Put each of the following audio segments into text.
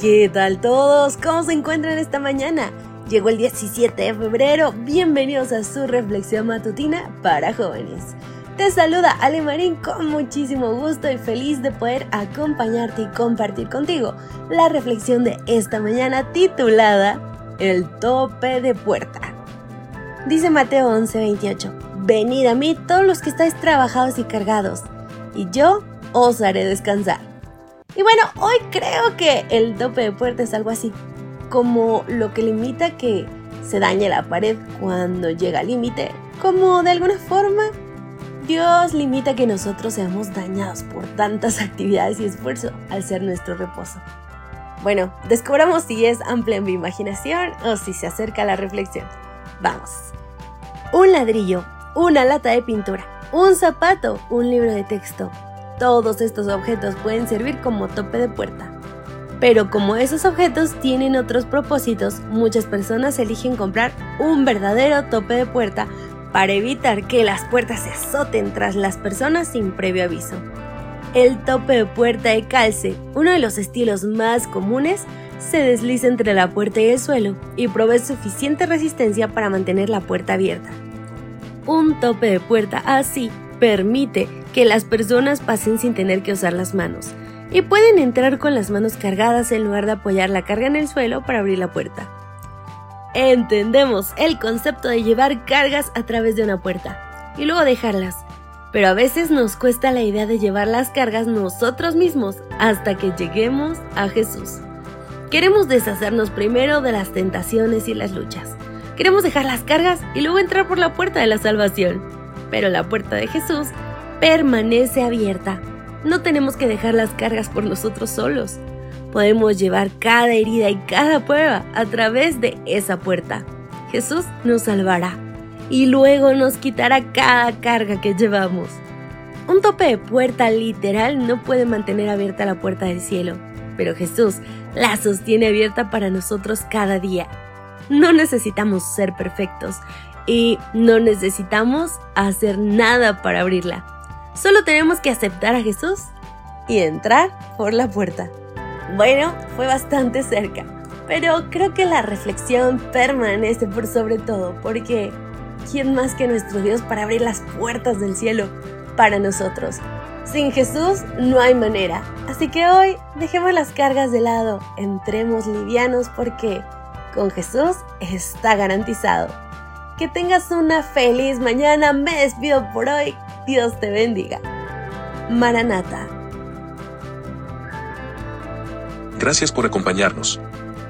¿Qué tal todos? ¿Cómo se encuentran esta mañana? Llegó el 17 de febrero, bienvenidos a su reflexión matutina para jóvenes. Te saluda Ale Marín con muchísimo gusto y feliz de poder acompañarte y compartir contigo la reflexión de esta mañana titulada El tope de puerta. Dice Mateo 11:28, Venid a mí todos los que estáis trabajados y cargados, y yo os haré descansar. Y bueno, hoy creo que el tope de puerta es algo así, como lo que limita que se dañe la pared cuando llega al límite, como de alguna forma Dios limita que nosotros seamos dañados por tantas actividades y esfuerzo al ser nuestro reposo. Bueno, descubramos si es amplia en mi imaginación o si se acerca a la reflexión. Vamos. Un ladrillo, una lata de pintura, un zapato, un libro de texto, todos estos objetos pueden servir como tope de puerta. Pero como esos objetos tienen otros propósitos, muchas personas eligen comprar un verdadero tope de puerta para evitar que las puertas se azoten tras las personas sin previo aviso. El tope de puerta de calce, uno de los estilos más comunes, se desliza entre la puerta y el suelo y provee suficiente resistencia para mantener la puerta abierta. Un tope de puerta así permite que las personas pasen sin tener que usar las manos y pueden entrar con las manos cargadas en lugar de apoyar la carga en el suelo para abrir la puerta. Entendemos el concepto de llevar cargas a través de una puerta y luego dejarlas, pero a veces nos cuesta la idea de llevar las cargas nosotros mismos hasta que lleguemos a Jesús. Queremos deshacernos primero de las tentaciones y las luchas. Queremos dejar las cargas y luego entrar por la puerta de la salvación. Pero la puerta de Jesús permanece abierta. No tenemos que dejar las cargas por nosotros solos. Podemos llevar cada herida y cada prueba a través de esa puerta. Jesús nos salvará y luego nos quitará cada carga que llevamos. Un tope de puerta literal no puede mantener abierta la puerta del cielo, pero Jesús la sostiene abierta para nosotros cada día. No necesitamos ser perfectos y no necesitamos hacer nada para abrirla. Solo tenemos que aceptar a Jesús y entrar por la puerta. Bueno, fue bastante cerca, pero creo que la reflexión permanece por sobre todo, porque ¿quién más que nuestro Dios para abrir las puertas del cielo para nosotros? Sin Jesús no hay manera, así que hoy dejemos las cargas de lado, entremos livianos porque con Jesús está garantizado. Que tengas una feliz mañana, me despido por hoy, Dios te bendiga. Maranata. Gracias por acompañarnos.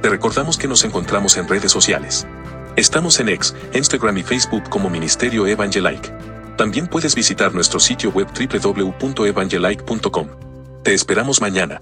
Te recordamos que nos encontramos en redes sociales. Estamos en X, Instagram y Facebook como Ministerio Evangelike. También puedes visitar nuestro sitio web www.evangelike.com. Te esperamos mañana.